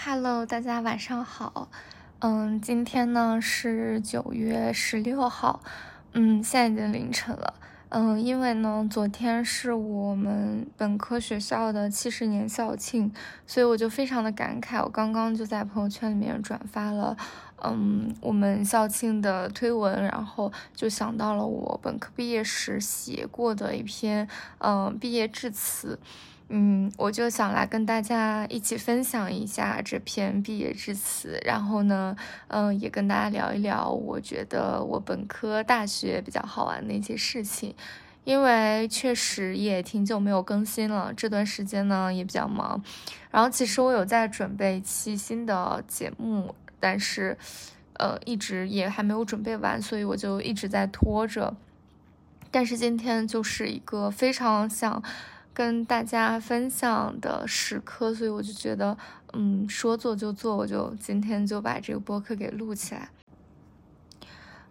Hello，大家晚上好。嗯，今天呢是九月十六号，嗯，现在已经凌晨了。嗯，因为呢昨天是我们本科学校的七十年校庆，所以我就非常的感慨。我刚刚就在朋友圈里面转发了，嗯，我们校庆的推文，然后就想到了我本科毕业时写过的一篇，嗯，毕业致辞。嗯，我就想来跟大家一起分享一下这篇毕业致辞，然后呢，嗯，也跟大家聊一聊，我觉得我本科大学比较好玩的一些事情，因为确实也挺久没有更新了，这段时间呢也比较忙，然后其实我有在准备一期新的节目，但是，呃，一直也还没有准备完，所以我就一直在拖着，但是今天就是一个非常想。跟大家分享的时刻，所以我就觉得，嗯，说做就做，我就今天就把这个播客给录起来。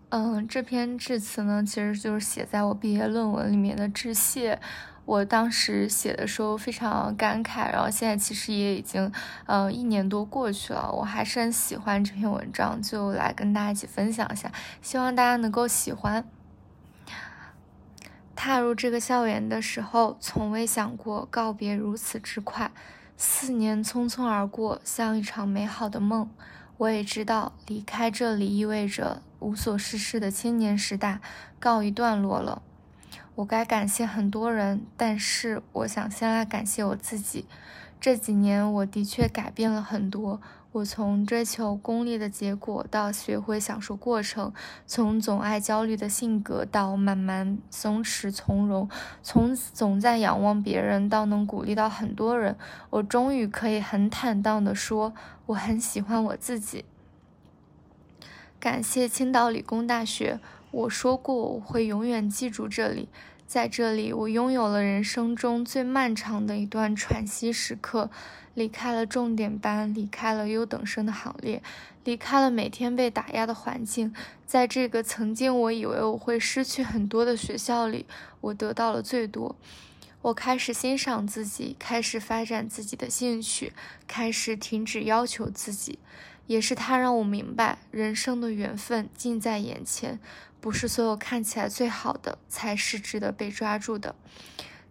嗯，这篇致辞呢，其实就是写在我毕业论文里面的致谢。我当时写的时候非常感慨，然后现在其实也已经，呃，一年多过去了，我还是很喜欢这篇文章，就来跟大家一起分享一下，希望大家能够喜欢。踏入这个校园的时候，从未想过告别如此之快。四年匆匆而过，像一场美好的梦。我也知道，离开这里意味着无所事事的青年时代告一段落了。我该感谢很多人，但是我想先来感谢我自己。这几年，我的确改变了很多。我从追求功利的结果到学会享受过程，从总爱焦虑的性格到慢慢松弛从容，从总在仰望别人到能鼓励到很多人，我终于可以很坦荡地说，我很喜欢我自己。感谢青岛理工大学，我说过我会永远记住这里。在这里，我拥有了人生中最漫长的一段喘息时刻，离开了重点班，离开了优等生的行列，离开了每天被打压的环境。在这个曾经我以为我会失去很多的学校里，我得到了最多。我开始欣赏自己，开始发展自己的兴趣，开始停止要求自己。也是他让我明白，人生的缘分近在眼前。不是所有看起来最好的才是值得被抓住的。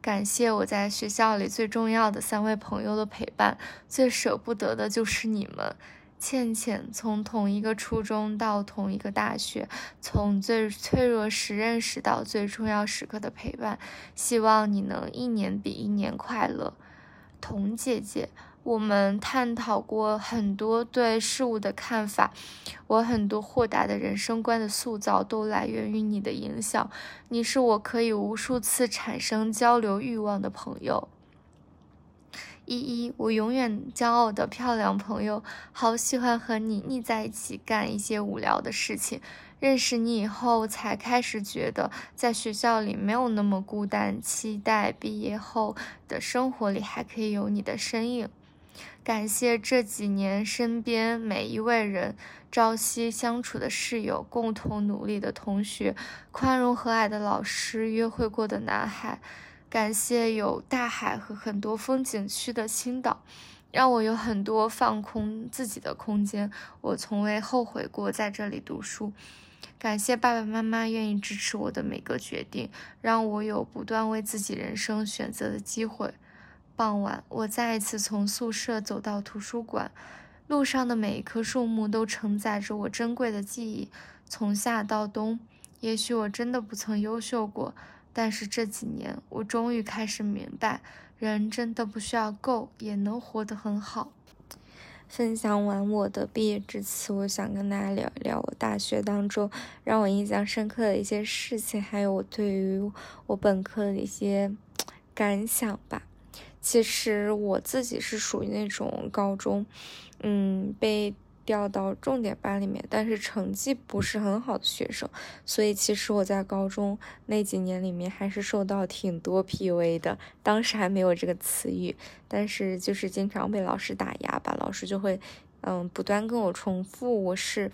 感谢我在学校里最重要的三位朋友的陪伴，最舍不得的就是你们。倩倩从同一个初中到同一个大学，从最脆弱时认识到最重要时刻的陪伴，希望你能一年比一年快乐。童姐姐。我们探讨过很多对事物的看法，我很多豁达的人生观的塑造都来源于你的影响。你是我可以无数次产生交流欲望的朋友。依依，我永远骄傲的漂亮朋友，好喜欢和你腻在一起干一些无聊的事情。认识你以后，才开始觉得在学校里没有那么孤单，期待毕业后的生活里还可以有你的身影。感谢这几年身边每一位人，朝夕相处的室友，共同努力的同学，宽容和蔼的老师，约会过的男孩。感谢有大海和很多风景区的青岛，让我有很多放空自己的空间。我从未后悔过在这里读书。感谢爸爸妈妈愿意支持我的每个决定，让我有不断为自己人生选择的机会。傍晚，我再一次从宿舍走到图书馆，路上的每一棵树木都承载着我珍贵的记忆。从夏到冬，也许我真的不曾优秀过，但是这几年，我终于开始明白，人真的不需要够，也能活得很好。分享完我的毕业致辞，我想跟大家聊一聊我大学当中让我印象深刻的一些事情，还有我对于我本科的一些感想吧。其实我自己是属于那种高中，嗯，被调到重点班里面，但是成绩不是很好的学生，所以其实我在高中那几年里面还是受到挺多 PUA 的。当时还没有这个词语，但是就是经常被老师打压吧，老师就会，嗯，不断跟我重复我是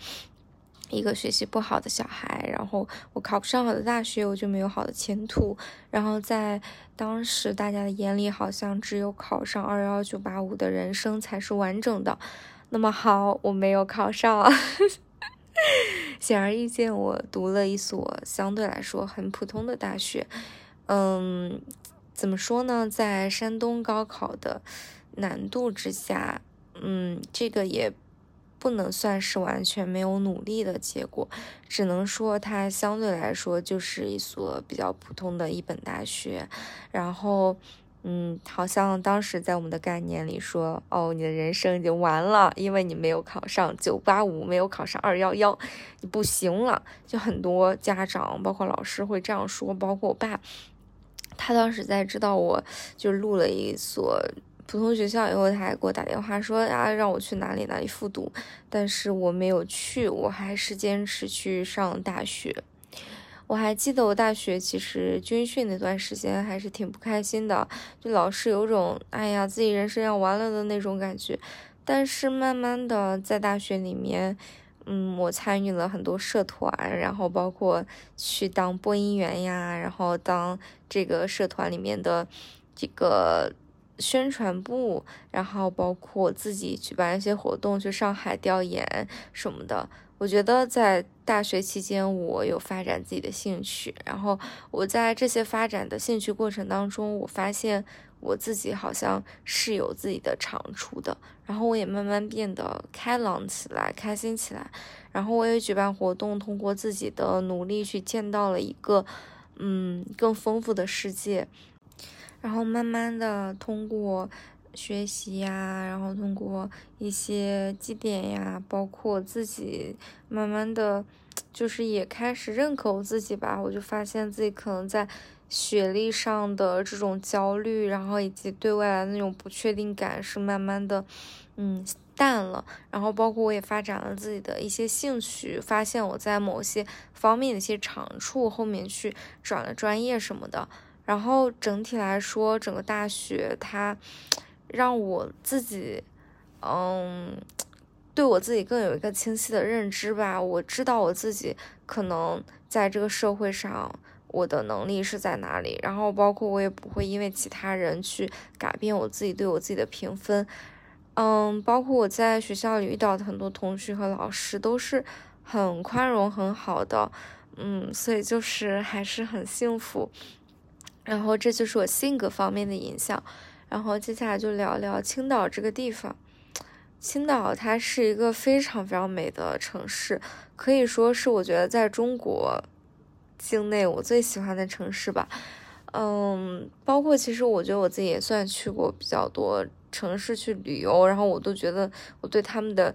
一个学习不好的小孩，然后我考不上好的大学，我就没有好的前途。然后在当时大家的眼里，好像只有考上二幺九八五的人生才是完整的。那么好，我没有考上，显而易见，我读了一所相对来说很普通的大学。嗯，怎么说呢？在山东高考的难度之下，嗯，这个也。不能算是完全没有努力的结果，只能说它相对来说就是一所比较普通的一本大学。然后，嗯，好像当时在我们的概念里说，哦，你的人生已经完了，因为你没有考上九八五，没有考上二幺幺，你不行了。就很多家长，包括老师会这样说，包括我爸，他当时在知道我就录了一所。普通学校以后，他还给我打电话说啊，让我去哪里哪里复读，但是我没有去，我还是坚持去上大学。我还记得我大学其实军训那段时间还是挺不开心的，就老是有种哎呀自己人生要完了的那种感觉。但是慢慢的在大学里面，嗯，我参与了很多社团，然后包括去当播音员呀，然后当这个社团里面的这个。宣传部，然后包括自己举办一些活动，去上海调研什么的。我觉得在大学期间，我有发展自己的兴趣，然后我在这些发展的兴趣过程当中，我发现我自己好像是有自己的长处的，然后我也慢慢变得开朗起来，开心起来。然后我也举办活动，通过自己的努力去见到了一个，嗯，更丰富的世界。然后慢慢的通过学习呀，然后通过一些绩点呀，包括自己慢慢的，就是也开始认可我自己吧。我就发现自己可能在学历上的这种焦虑，然后以及对未来的那种不确定感是慢慢的，嗯，淡了。然后包括我也发展了自己的一些兴趣，发现我在某些方面的一些长处，后面去转了专业什么的。然后整体来说，整个大学它让我自己，嗯，对我自己更有一个清晰的认知吧。我知道我自己可能在这个社会上，我的能力是在哪里。然后包括我也不会因为其他人去改变我自己对我自己的评分。嗯，包括我在学校里遇到的很多同学和老师都是很宽容、很好的。嗯，所以就是还是很幸福。然后这就是我性格方面的影响，然后接下来就聊聊青岛这个地方。青岛它是一个非常非常美的城市，可以说是我觉得在中国境内我最喜欢的城市吧。嗯，包括其实我觉得我自己也算去过比较多城市去旅游，然后我都觉得我对他们的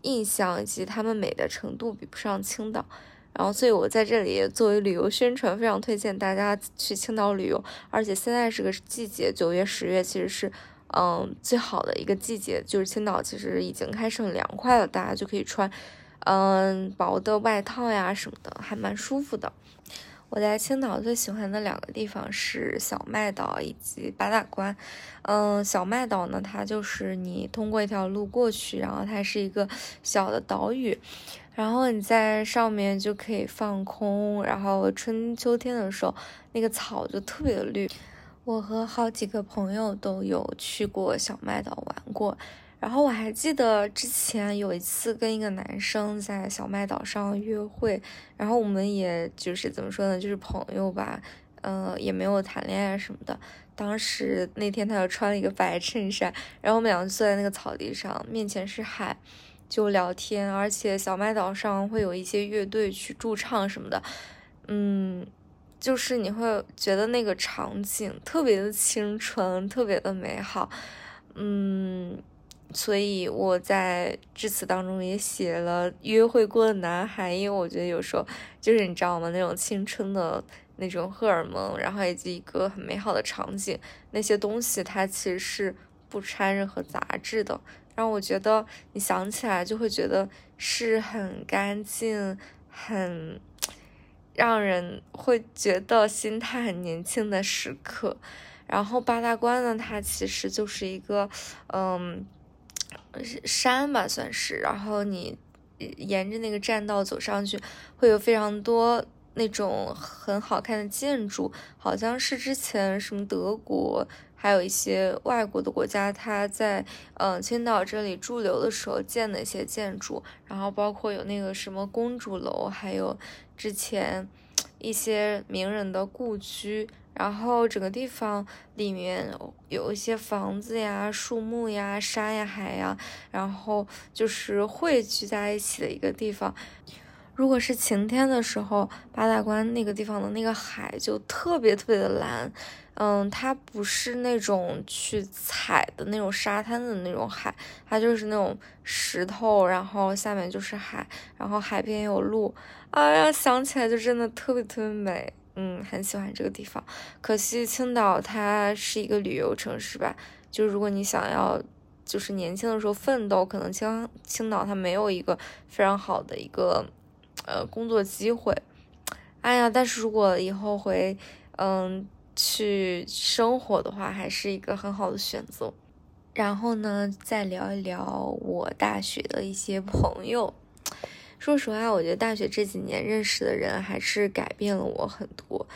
印象以及他们美的程度比不上青岛。然后，所以我在这里作为旅游宣传，非常推荐大家去青岛旅游。而且现在是个季节，九月、十月其实是，嗯，最好的一个季节。就是青岛其实已经开始很凉快了，大家就可以穿，嗯，薄的外套呀什么的，还蛮舒服的。我在青岛最喜欢的两个地方是小麦岛以及八大关。嗯，小麦岛呢，它就是你通过一条路过去，然后它是一个小的岛屿。然后你在上面就可以放空，然后春秋天的时候，那个草就特别绿。我和好几个朋友都有去过小麦岛玩过，然后我还记得之前有一次跟一个男生在小麦岛上约会，然后我们也就是怎么说呢，就是朋友吧，嗯，也没有谈恋爱什么的。当时那天他就穿了一个白衬衫，然后我们两个坐在那个草地上，面前是海。就聊天，而且小麦岛上会有一些乐队去驻唱什么的，嗯，就是你会觉得那个场景特别的青春，特别的美好，嗯，所以我在致辞当中也写了约会过的男孩，因为我觉得有时候就是你知道吗，那种青春的那种荷尔蒙，然后以及一个很美好的场景，那些东西它其实是不掺任何杂质的。让我觉得，你想起来就会觉得是很干净、很让人会觉得心态很年轻的时刻。然后八大关呢，它其实就是一个，嗯，山吧算是。然后你沿着那个栈道走上去，会有非常多那种很好看的建筑，好像是之前什么德国，还有一些外国的国家，他在嗯青岛这里驻留的时候建的一些建筑，然后包括有那个什么公主楼，还有之前一些名人的故居。然后整个地方里面有一些房子呀、树木呀、山呀、海呀，然后就是汇聚在一起的一个地方。如果是晴天的时候，八大关那个地方的那个海就特别特别的蓝，嗯，它不是那种去踩的那种沙滩的那种海，它就是那种石头，然后下面就是海，然后海边有路，哎呀，想起来就真的特别特别美。嗯，很喜欢这个地方。可惜青岛它是一个旅游城市吧？就是如果你想要，就是年轻的时候奋斗，可能青青岛它没有一个非常好的一个呃工作机会。哎呀，但是如果以后回嗯去生活的话，还是一个很好的选择。然后呢，再聊一聊我大学的一些朋友。说实话，我觉得大学这几年认识的人还是改变了我很多。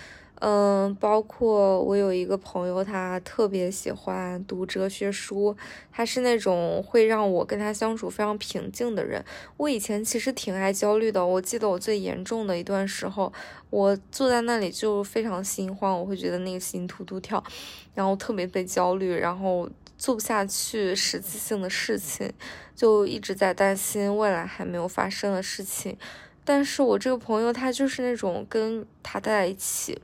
嗯，包括我有一个朋友，他特别喜欢读哲学书，他是那种会让我跟他相处非常平静的人。我以前其实挺爱焦虑的，我记得我最严重的一段时候，我坐在那里就非常心慌，我会觉得那个心突突跳，然后特别被焦虑，然后。做不下去实际性的事情，就一直在担心未来还没有发生的事情。但是我这个朋友，他就是那种跟他在一起，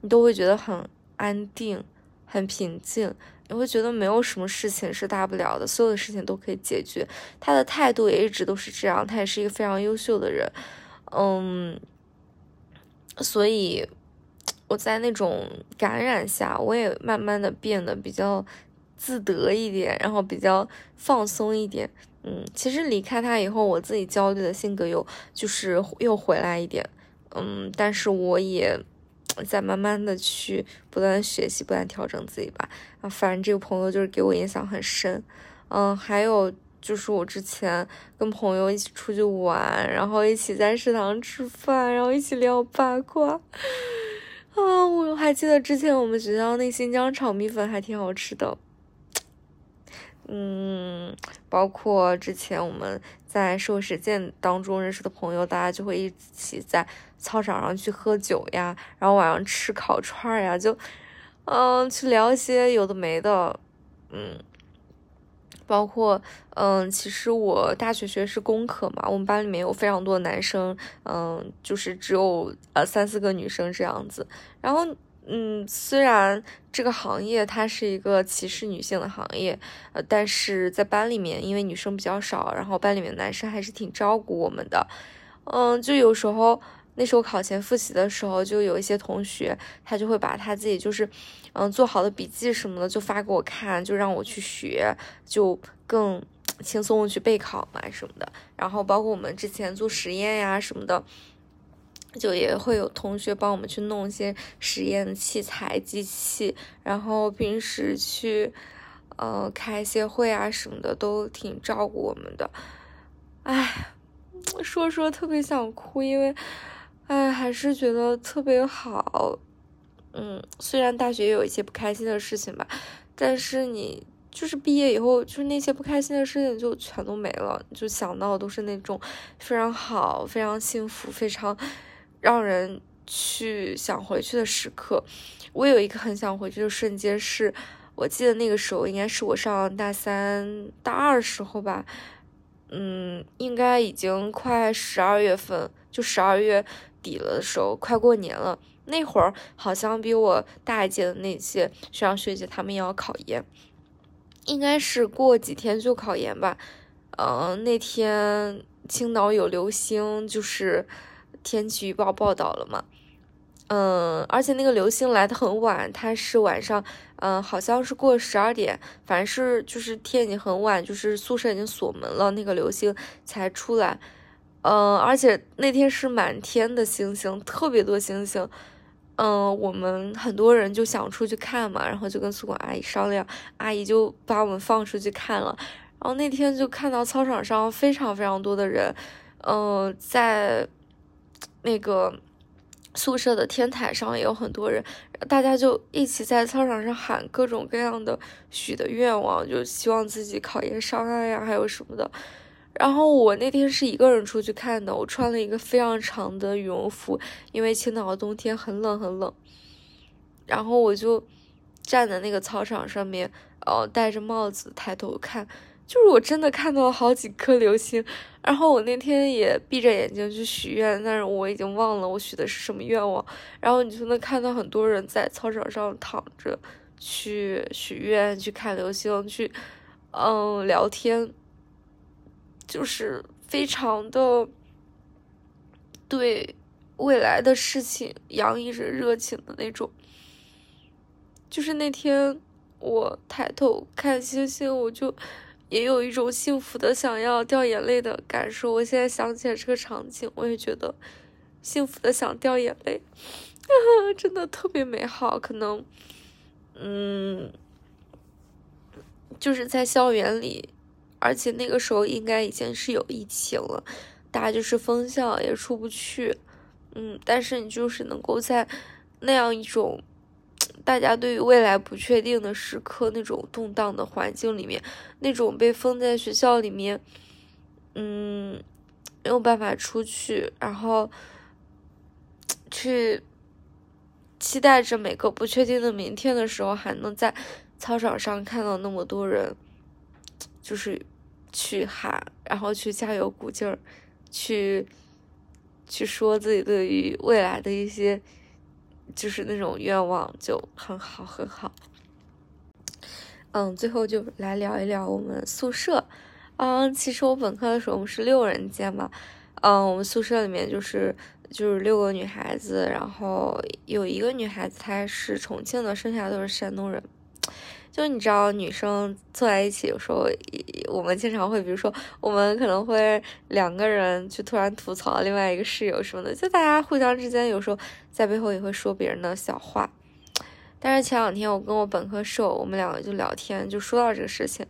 你都会觉得很安定、很平静，你会觉得没有什么事情是大不了的，所有的事情都可以解决。他的态度也一直都是这样，他也是一个非常优秀的人。嗯，所以我在那种感染下，我也慢慢的变得比较。自得一点，然后比较放松一点，嗯，其实离开他以后，我自己焦虑的性格又就是又回来一点，嗯，但是我也在慢慢的去不断学习，不断调整自己吧。啊，反正这个朋友就是给我影响很深，嗯，还有就是我之前跟朋友一起出去玩，然后一起在食堂吃饭，然后一起聊八卦，啊，我还记得之前我们学校那新疆炒米粉还挺好吃的。嗯，包括之前我们在社会实践当中认识的朋友，大家就会一起在操场上去喝酒呀，然后晚上吃烤串呀，就，嗯，去聊一些有的没的，嗯，包括，嗯，其实我大学学的是工科嘛，我们班里面有非常多的男生，嗯，就是只有呃三四个女生这样子，然后。嗯，虽然这个行业它是一个歧视女性的行业，呃，但是在班里面，因为女生比较少，然后班里面男生还是挺照顾我们的。嗯，就有时候那时候考前复习的时候，就有一些同学他就会把他自己就是嗯做好的笔记什么的就发给我看，就让我去学，就更轻松的去备考嘛什么的。然后包括我们之前做实验呀什么的。就也会有同学帮我们去弄一些实验器材、机器，然后平时去，呃，开一些会啊什么的，都挺照顾我们的。哎，说说特别想哭，因为，哎，还是觉得特别好。嗯，虽然大学也有一些不开心的事情吧，但是你就是毕业以后，就是那些不开心的事情就全都没了，就想到都是那种非常好、非常幸福、非常。让人去想回去的时刻，我有一个很想回去的瞬间，是我记得那个时候应该是我上大三、大二时候吧，嗯，应该已经快十二月份，就十二月底了的时候，快过年了。那会儿好像比我大一届的那些学长学姐他们要考研，应该是过几天就考研吧。嗯，那天青岛有流星，就是。天气预报报道了嘛？嗯，而且那个流星来的很晚，它是晚上，嗯，好像是过十二点，反正是就是天已经很晚，就是宿舍已经锁门了，那个流星才出来。嗯，而且那天是满天的星星，特别多星星。嗯，我们很多人就想出去看嘛，然后就跟宿管阿姨商量，阿姨就把我们放出去看了。然后那天就看到操场上非常非常多的人。嗯，在那个宿舍的天台上也有很多人，大家就一起在操场上喊各种各样的许的愿望，就希望自己考研上岸呀，还有什么的。然后我那天是一个人出去看的，我穿了一个非常长的羽绒服，因为青岛的冬天很冷很冷。然后我就站在那个操场上面，呃，戴着帽子抬头看，就是我真的看到了好几颗流星。然后我那天也闭着眼睛去许愿，但是我已经忘了我许的是什么愿望。然后你就能看到很多人在操场上躺着去许愿、去看流星、去嗯聊天。就是非常的对未来的事情洋溢着热情的那种。就是那天我抬头看星星，我就也有一种幸福的想要掉眼泪的感受。我现在想起来这个场景，我也觉得幸福的想掉眼泪，真的特别美好。可能，嗯，就是在校园里。而且那个时候应该已经是有疫情了，大家就是封校也出不去，嗯，但是你就是能够在那样一种大家对于未来不确定的时刻，那种动荡的环境里面，那种被封在学校里面，嗯，没有办法出去，然后去期待着每个不确定的明天的时候，还能在操场上看到那么多人，就是。去喊，然后去加油鼓劲儿，去去说自己对于未来的一些，就是那种愿望，就很好很好。嗯，最后就来聊一聊我们宿舍。嗯，其实我本科的时候我们是六人间嘛。嗯，我们宿舍里面就是就是六个女孩子，然后有一个女孩子她是重庆的，剩下的都是山东人。就你知道，女生坐在一起，有时候我们经常会，比如说，我们可能会两个人去突然吐槽另外一个室友什么的，就大家互相之间有时候在背后也会说别人的小话。但是前两天我跟我本科室友，我们两个就聊天，就说到这个事情，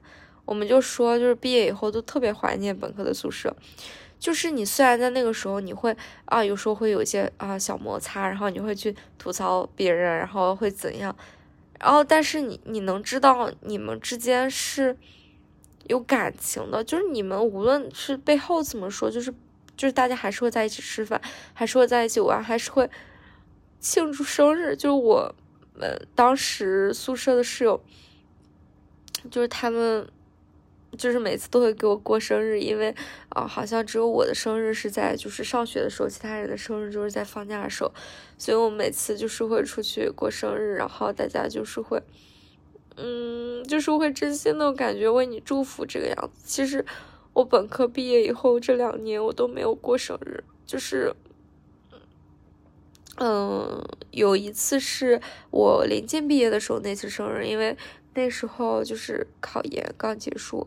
我们就说，就是毕业以后都特别怀念本科的宿舍。就是你虽然在那个时候你会啊，有时候会有一些啊小摩擦，然后你会去吐槽别人，然后会怎样。然后，但是你你能知道你们之间是有感情的，就是你们无论是背后怎么说，就是就是大家还是会在一起吃饭，还是会在一起玩，还是会庆祝生日。就是我们当时宿舍的室友，就是他们。就是每次都会给我过生日，因为啊，好像只有我的生日是在就是上学的时候，其他人的生日就是在放假的时候，所以我每次就是会出去过生日，然后大家就是会，嗯，就是会真心的感觉为你祝福这个样子。其实我本科毕业以后这两年我都没有过生日，就是，嗯，有一次是我临近毕业的时候那次生日，因为。那时候就是考研刚结束，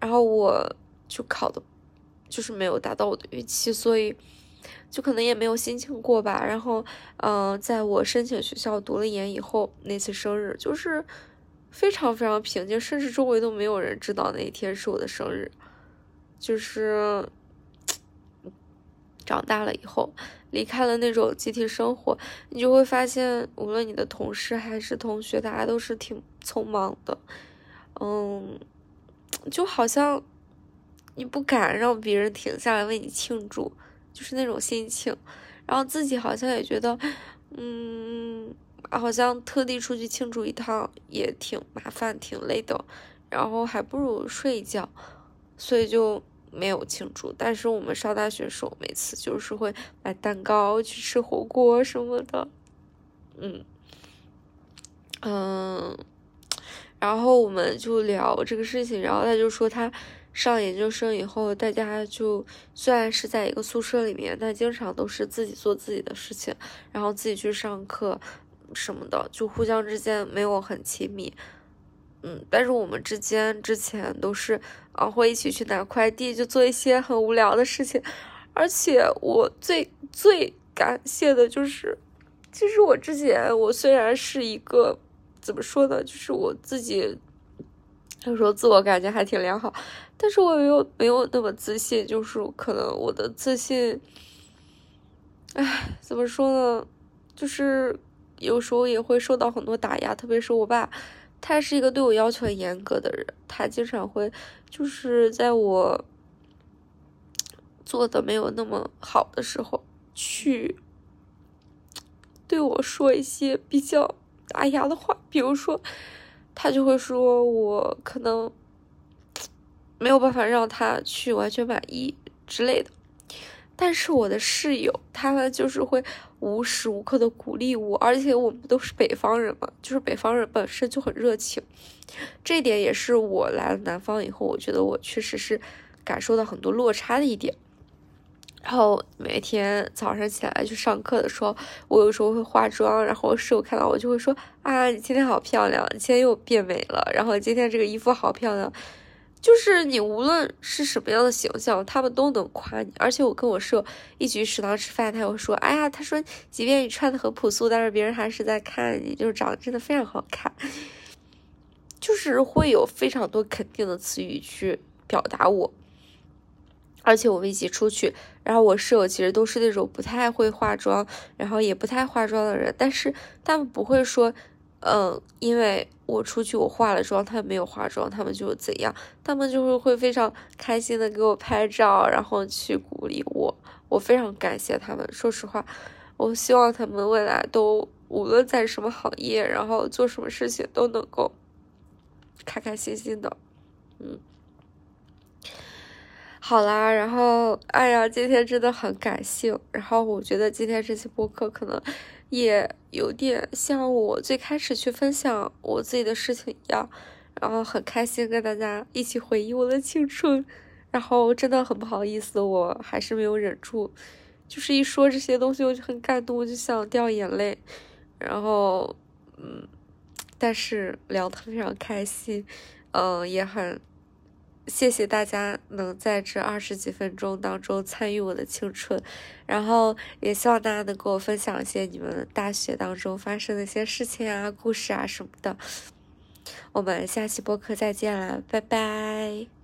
然后我就考的，就是没有达到我的预期，所以就可能也没有心情过吧。然后，嗯，在我申请学校读了研以后，那次生日就是非常非常平静，甚至周围都没有人知道那一天是我的生日。就是长大了以后。离开了那种集体生活，你就会发现，无论你的同事还是同学，大家都是挺匆忙的，嗯，就好像你不敢让别人停下来为你庆祝，就是那种心情，然后自己好像也觉得，嗯，好像特地出去庆祝一趟也挺麻烦、挺累的，然后还不如睡一觉，所以就。没有庆祝，但是我们上大学时候，每次就是会买蛋糕去吃火锅什么的，嗯嗯，然后我们就聊这个事情，然后他就说他上研究生以后，大家就虽然是在一个宿舍里面，但经常都是自己做自己的事情，然后自己去上课什么的，就互相之间没有很亲密。嗯，但是我们之间之前都是啊，会一起去拿快递，就做一些很无聊的事情。而且我最最感谢的就是，其实我之前我虽然是一个怎么说呢，就是我自己有时候自我感觉还挺良好，但是我又没有那么自信，就是可能我的自信，唉，怎么说呢？就是有时候也会受到很多打压，特别是我爸，他是一个对我要求很严格的人，他经常会就是在我做的没有那么好的时候，去对我说一些比较打压的话，比如说。他就会说，我可能没有办法让他去完全满意之类的。但是我的室友，他们就是会无时无刻的鼓励我，而且我们都是北方人嘛，就是北方人本身就很热情，这点也是我来了南方以后，我觉得我确实是感受到很多落差的一点。然后每天早上起来去上课的时候，我有时候会化妆，然后室友看到我就会说：“啊，你今天好漂亮，你今天又变美了。”然后今天这个衣服好漂亮，就是你无论是什么样的形象，他们都能夸你。而且我跟我室友一起去食堂吃饭，他又说：“哎呀，他说即便你穿的很朴素，但是别人还是在看你，就是长得真的非常好看。”就是会有非常多肯定的词语去表达我。而且我们一起出去，然后我室友其实都是那种不太会化妆，然后也不太化妆的人，但是他们不会说，嗯，因为我出去我化了妆，他们没有化妆，他们就怎样，他们就是会非常开心的给我拍照，然后去鼓励我，我非常感谢他们。说实话，我希望他们未来都无论在什么行业，然后做什么事情都能够开开心心的，嗯。好啦，然后，哎呀，今天真的很感性。然后我觉得今天这期播客可能也有点像我最开始去分享我自己的事情一样，然后很开心跟大家一起回忆我的青春。然后真的很不好意思，我还是没有忍住，就是一说这些东西我就很感动，我就想掉眼泪。然后，嗯，但是聊得非常开心，嗯，也很。谢谢大家能在这二十几分钟当中参与我的青春，然后也希望大家能跟我分享一些你们大学当中发生的一些事情啊、故事啊什么的。我们下期播客再见啦，拜拜。